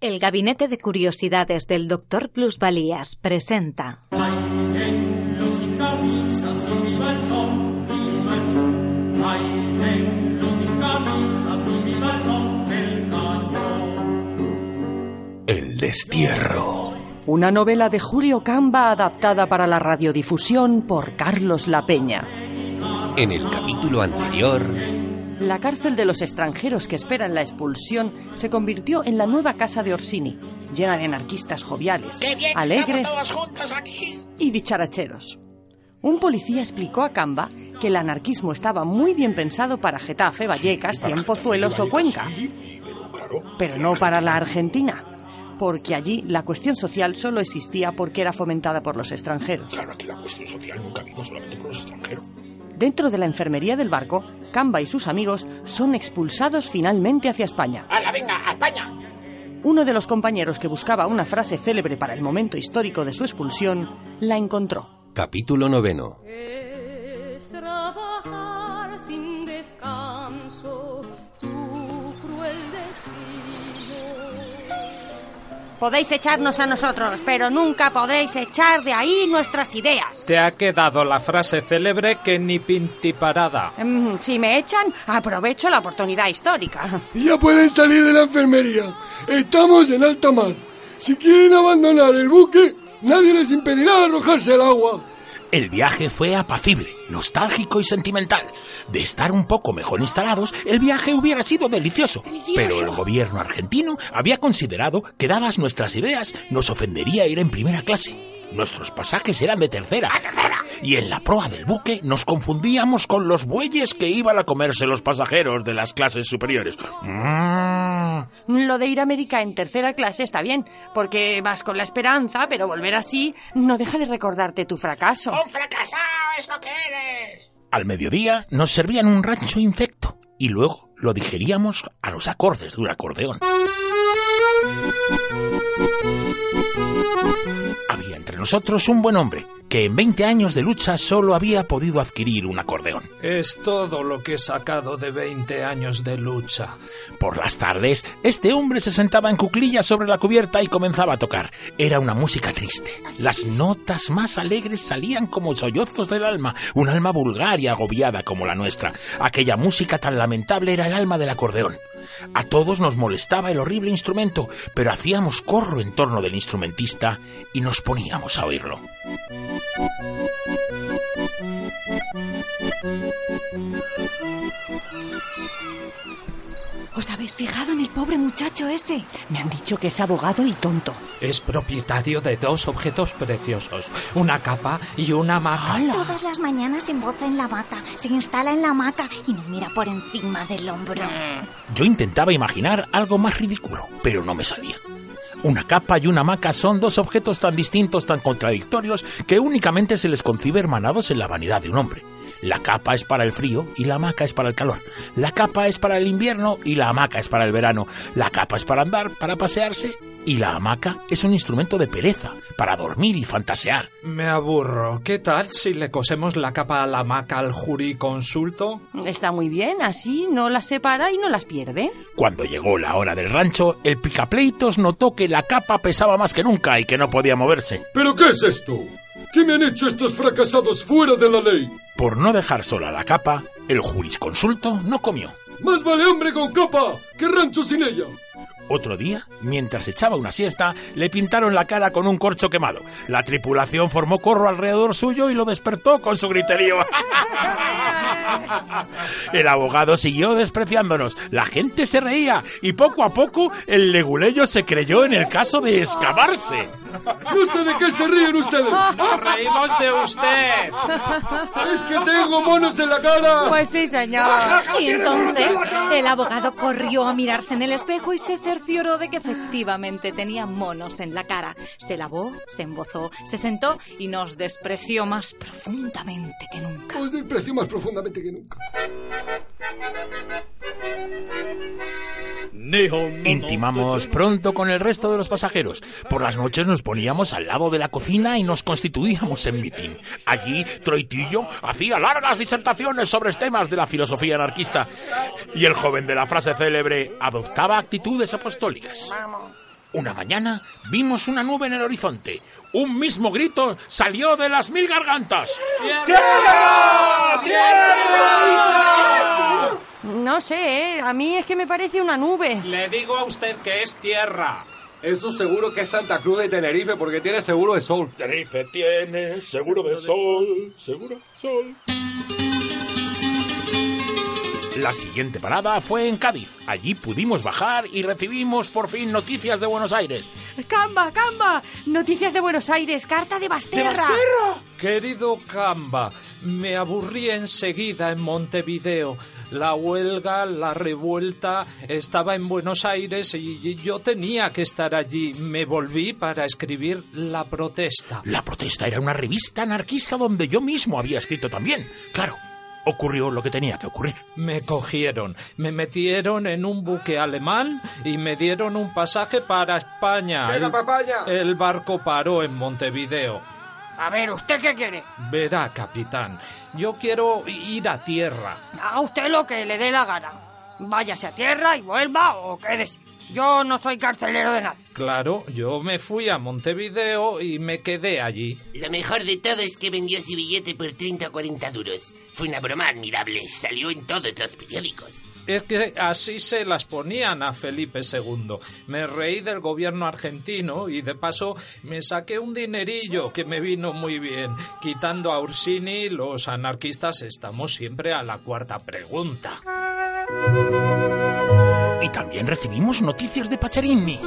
El Gabinete de Curiosidades del Dr. Plusvalías presenta. El destierro. Una novela de Julio Camba adaptada para la radiodifusión por Carlos La Peña. En el capítulo anterior, La cárcel de los extranjeros que esperan la expulsión se convirtió en la nueva casa de Orsini, llena de anarquistas joviales, alegres y dicharacheros. Un policía explicó a Camba que el anarquismo estaba muy bien pensado para Getafe, Vallecas, Cienpozuelos o Cuenca, pero no para la Argentina, porque allí la cuestión social solo existía porque era fomentada por los extranjeros. Claro, aquí la cuestión social nunca vino solamente por los extranjeros. Dentro de la enfermería del barco, Camba y sus amigos son expulsados finalmente hacia España. ¡Hala, venga, a España! Uno de los compañeros que buscaba una frase célebre para el momento histórico de su expulsión, la encontró. capítulo noveno. Es trabajar sin descanso Podéis echarnos a nosotros, pero nunca podréis echar de ahí nuestras ideas. Te ha quedado la frase célebre que ni pintiparada. Mm, Si me echan, aprovecho la oportunidad histórica. Ya pueden salir de la enfermería. Estamos en alta mar. Si quieren abandonar el buque, nadie les impedirá arrojarse al agua. El viaje fue apacible, nostálgico y sentimental. De estar un poco mejor instalados, el viaje hubiera sido delicioso. Pero el gobierno argentino había considerado que dadas nuestras ideas nos ofendería ir en primera clase. Nuestros pasajes eran de tercera. Y en la proa del buque nos confundíamos con los bueyes que iban a comerse los pasajeros de las clases superiores. Mm. Lo de ir a América en tercera clase está bien, porque vas con la esperanza, pero volver así no deja de recordarte tu fracaso. ¡Un fracasado es lo que eres! Al mediodía nos servían un rancho infecto y luego lo digeríamos a los acordes de un acordeón. Había entre nosotros un buen hombre que en 20 años de lucha solo había podido adquirir un acordeón. Es todo lo que he sacado de 20 años de lucha. Por las tardes, este hombre se sentaba en cuclillas sobre la cubierta y comenzaba a tocar. Era una música triste. Las notas más alegres salían como sollozos del alma, un alma vulgar y agobiada como la nuestra. Aquella música tan lamentable era el alma del acordeón. A todos nos molestaba el horrible instrumento, pero hacíamos corro en torno del instrumentista y nos poníamos a oírlo. ¿Os habéis fijado en el pobre muchacho ese? Me han dicho que es abogado y tonto. Es propietario de dos objetos preciosos, una capa y una hamaca. Todas las mañanas se emboza en la hamaca, se instala en la hamaca y nos mira por encima del hombro. Yo intentaba imaginar algo más ridículo, pero no me salía. Una capa y una hamaca son dos objetos tan distintos, tan contradictorios, que únicamente se les concibe hermanados en la vanidad de un hombre. La capa es para el frío y la hamaca es para el calor. La capa es para el invierno y la hamaca es para el verano. La capa es para andar, para pasearse y la hamaca es un instrumento de pereza, para dormir y fantasear. Me aburro. ¿Qué tal si le cosemos la capa a la hamaca al jurisconsulto? Está muy bien, así no las separa y no las pierde. Cuando llegó la hora del rancho, el picapleitos notó que la capa pesaba más que nunca y que no podía moverse. ¿Pero qué es esto? ¿Qué me han hecho estos fracasados fuera de la ley? Por no dejar sola la capa, el jurisconsulto no comió. Más vale hombre con capa que rancho sin ella. Otro día, mientras echaba una siesta, le pintaron la cara con un corcho quemado. La tripulación formó corro alrededor suyo y lo despertó con su griterío. El abogado siguió despreciándonos. La gente se reía y poco a poco el leguleyo se creyó en el caso de escaparse. No sé de qué se ríen ustedes. Nos reímos de usted. Es que tengo monos en la cara. Pues sí, señor. Y entonces el abogado corrió a mirarse en el espejo y se cercioró de que efectivamente tenía monos en la cara. Se lavó, se embozó, se sentó y nos despreció más profundamente que nunca. Os desprecio más profundamente que nunca. Intimamos pronto con el resto de los pasajeros. Por las noches nos poníamos al lado de la cocina y nos constituíamos en mitin. Allí, Troitillo hacía largas disertaciones sobre temas de la filosofía anarquista. Y el joven de la frase célebre adoptaba actitudes apostólicas. Una mañana vimos una nube en el horizonte. Un mismo grito salió de las mil gargantas. No sé, ¿eh? a mí es que me parece una nube. Le digo a usted que es tierra. Eso seguro que es Santa Cruz de Tenerife porque tiene seguro de sol. Tenerife tiene seguro de sol, seguro de sol. La siguiente parada fue en Cádiz. Allí pudimos bajar y recibimos por fin noticias de Buenos Aires. Camba, Camba, noticias de Buenos Aires, carta de Basterra. Querido Camba, me aburrí enseguida en Montevideo. La huelga, la revuelta, estaba en Buenos Aires y yo tenía que estar allí. Me volví para escribir La Protesta. La protesta era una revista anarquista donde yo mismo había escrito también. Claro, ocurrió lo que tenía que ocurrir. Me cogieron, me metieron en un buque alemán y me dieron un pasaje para España. ¡Venga, El- papaya! El barco paró en Montevideo. A ver, ¿usted qué quiere? Verá, capitán, yo quiero ir a tierra. Haga usted lo que le dé la gana. Váyase a tierra y vuelva o quédese. Yo no soy carcelero de nadie. Claro, yo me fui a Montevideo y me quedé allí. Lo mejor de todo es que vendió su billete por 30 o 40 duros. Fue una broma admirable. Salió en todos los periódicos. Es que así se las ponían a Felipe II. Me reí del gobierno argentino y de paso me saqué un dinerillo que me vino muy bien. Quitando a Ursini, los anarquistas estamos siempre a la cuarta pregunta. Y también recibimos noticias de Pacharini.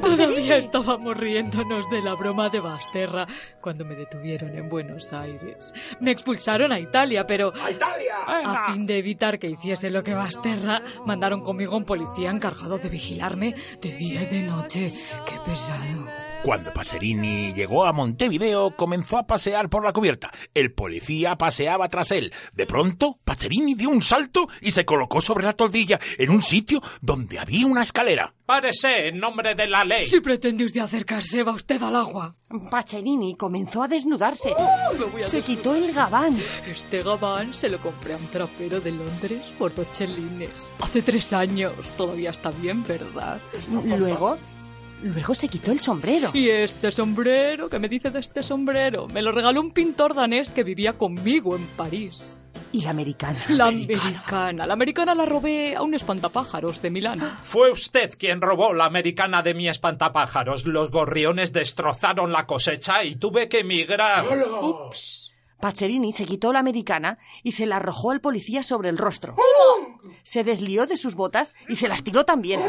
Todavía estábamos riéndonos de la broma de Basterra cuando me detuvieron en Buenos Aires. Me expulsaron a Italia, pero... ¡A Italia! A fin de evitar que hiciese lo que Basterra, mandaron conmigo un policía encargado de vigilarme de día y de noche. ¡Qué pesado! Cuando Pacerini llegó a Montevideo, comenzó a pasear por la cubierta. El policía paseaba tras él. De pronto, Pacerini dio un salto y se colocó sobre la toldilla en un sitio donde había una escalera. Párese en nombre de la ley. Si pretende usted acercarse, va usted al agua. Pacerini comenzó a desnudarse. A Se quitó el gabán. Este gabán se lo compré a un trapero de Londres por dos chelines. Hace tres años. Todavía está bien, ¿verdad? Luego, luego se quitó el sombrero. Y este sombrero, ¿qué me dice de este sombrero? Me lo regaló un pintor danés que vivía conmigo en París. Y la americana. La americana. La americana la robé a un espantapájaros de Milán. Fue usted quien robó la americana de mi espantapájaros. Los gorriones destrozaron la cosecha y tuve que emigrar. Ups. Pacerini se quitó la americana y se la arrojó al policía sobre el rostro. Se deslió de sus botas y se las tiró también.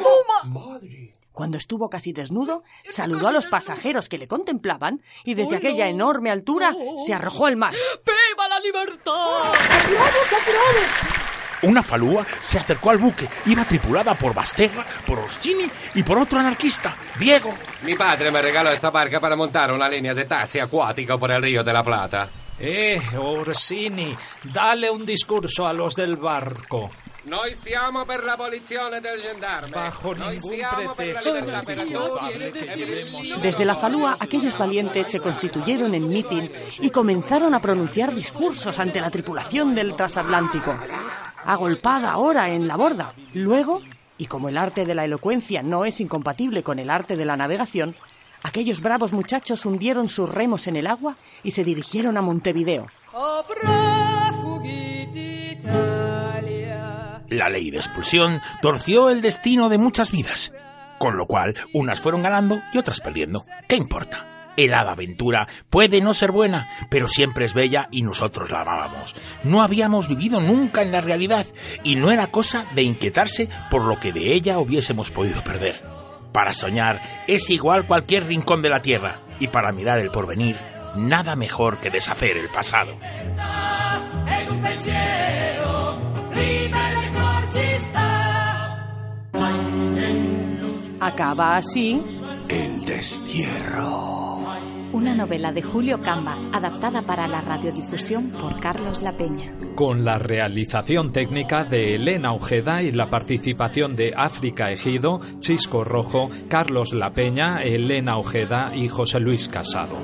Cuando estuvo casi desnudo, saludó a los pasajeros que le contemplaban y desde aquella enorme altura se arrojó al mar. ¡Viva la libertad! Una falúa se acercó al buque. Iba tripulada por Basterra, por Orsini y por otro anarquista, Diego. Mi padre me regaló esta barca para montar una línea de taxi acuático por el Río de la Plata. Eh, Orsini, dale un discurso a los del barco. Noi siamo per l'abolizione del gendarme. Bajo Noi ningún siamo per la pretexto es per disculpable tutti. que llevemos... Desde la falúa, aquellos valientes se constituyeron en mitin y comenzaron a pronunciar discursos ante la tripulación del transatlántico. Agolpada ahora en la borda. Luego, y como el arte de la elocuencia no es incompatible con el arte de la navegación, aquellos bravos muchachos hundieron sus remos en el agua y se dirigieron a Montevideo. La ley de expulsión torció el destino de muchas vidas, con lo cual unas fueron ganando y otras perdiendo. ¿Qué importa? El hada aventura puede no ser buena, pero siempre es bella y nosotros la amábamos. No habíamos vivido nunca en la realidad y no era cosa de inquietarse por lo que de ella hubiésemos podido perder. Para soñar es igual cualquier rincón de la tierra. Y para mirar el porvenir, nada mejor que deshacer el pasado. Acaba así El destierro. Una novela de Julio Camba, adaptada para la radiodifusión por Carlos La Peña. Con la realización técnica de Elena Ojeda y la participación de África Ejido, Chisco Rojo, Carlos La Peña, Elena Ojeda y José Luis Casado.